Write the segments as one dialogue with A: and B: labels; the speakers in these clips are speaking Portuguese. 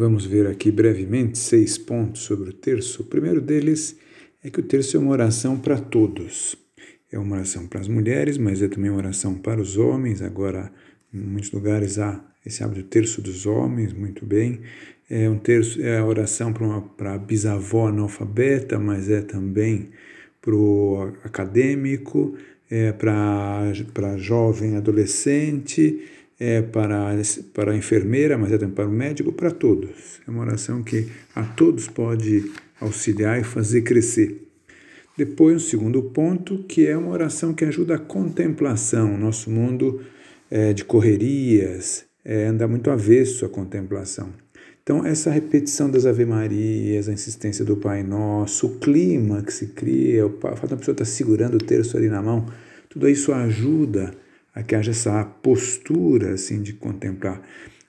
A: Vamos ver aqui brevemente seis pontos sobre o terço. O primeiro deles é que o terço é uma oração para todos. É uma oração para as mulheres, mas é também uma oração para os homens. Agora, em muitos lugares há esse hábito terço dos homens, muito bem. É um terço, é a oração para a bisavó analfabeta, mas é também para o acadêmico, é para jovem adolescente, é para, para a enfermeira, mas é também para o médico, para todos. É uma oração que a todos pode auxiliar e fazer crescer. Depois, um segundo ponto, que é uma oração que ajuda a contemplação. Nosso mundo é, de correrias é, anda muito avesso à contemplação. Então, essa repetição das Ave Marias, a insistência do Pai Nosso, o clima que se cria, o fato da pessoa estar segurando o terço ali na mão, tudo isso ajuda a que haja essa postura assim de contemplar.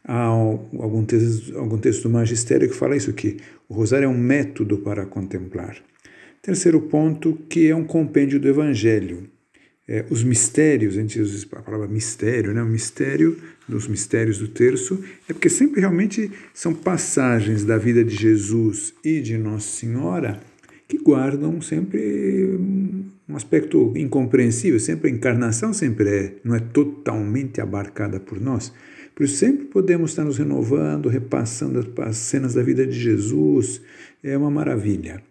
A: Há algum texto, algum texto do magistério que fala isso, que o rosário é um método para contemplar. Terceiro ponto, que é um compêndio do Evangelho. É, os mistérios, a gente usa a palavra mistério, né? o mistério dos mistérios do terço, é porque sempre realmente são passagens da vida de Jesus e de Nossa Senhora que guardam sempre aspecto incompreensível, sempre a encarnação sempre é, não é totalmente abarcada por nós. Por isso sempre podemos estar nos renovando, repassando as cenas da vida de Jesus, é uma maravilha.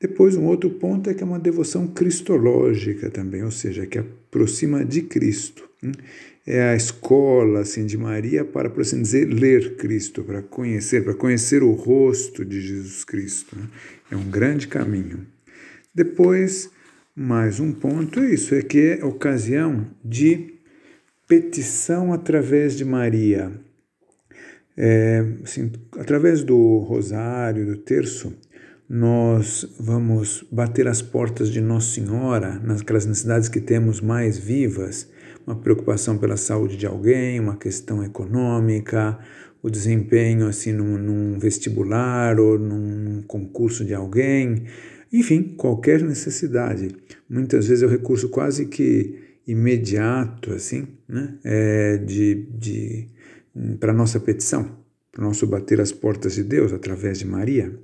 A: Depois, um outro ponto é que é uma devoção cristológica também, ou seja, que aproxima de Cristo. Hein? É a escola assim, de Maria para, por assim dizer, ler Cristo, para conhecer, para conhecer o rosto de Jesus Cristo. Né? É um grande caminho. Depois, mais um ponto é isso, é que é ocasião de petição através de Maria. É, assim, através do rosário, do terço, nós vamos bater as portas de Nossa Senhora naquelas necessidades que temos mais vivas, uma preocupação pela saúde de alguém, uma questão econômica, o desempenho assim num, num vestibular ou num concurso de alguém, enfim, qualquer necessidade. Muitas vezes é o recurso quase que imediato assim, né, é de, de para nossa petição, para nosso bater as portas de Deus através de Maria.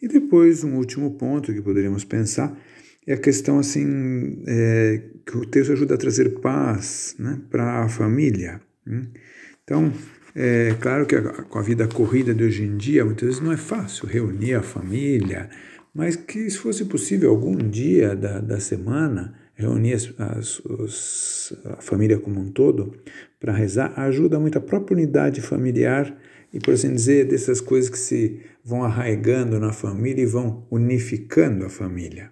A: E depois, um último ponto que poderíamos pensar é a questão assim é, que o texto ajuda a trazer paz né, para a família. Hein? Então, é claro que a, com a vida corrida de hoje em dia, muitas vezes não é fácil reunir a família, mas que se fosse possível algum dia da, da semana reunir as, as, os, a família como um todo para rezar ajuda muito a própria unidade familiar e, por assim dizer, dessas coisas que se vão arraigando na família e vão unificando a família.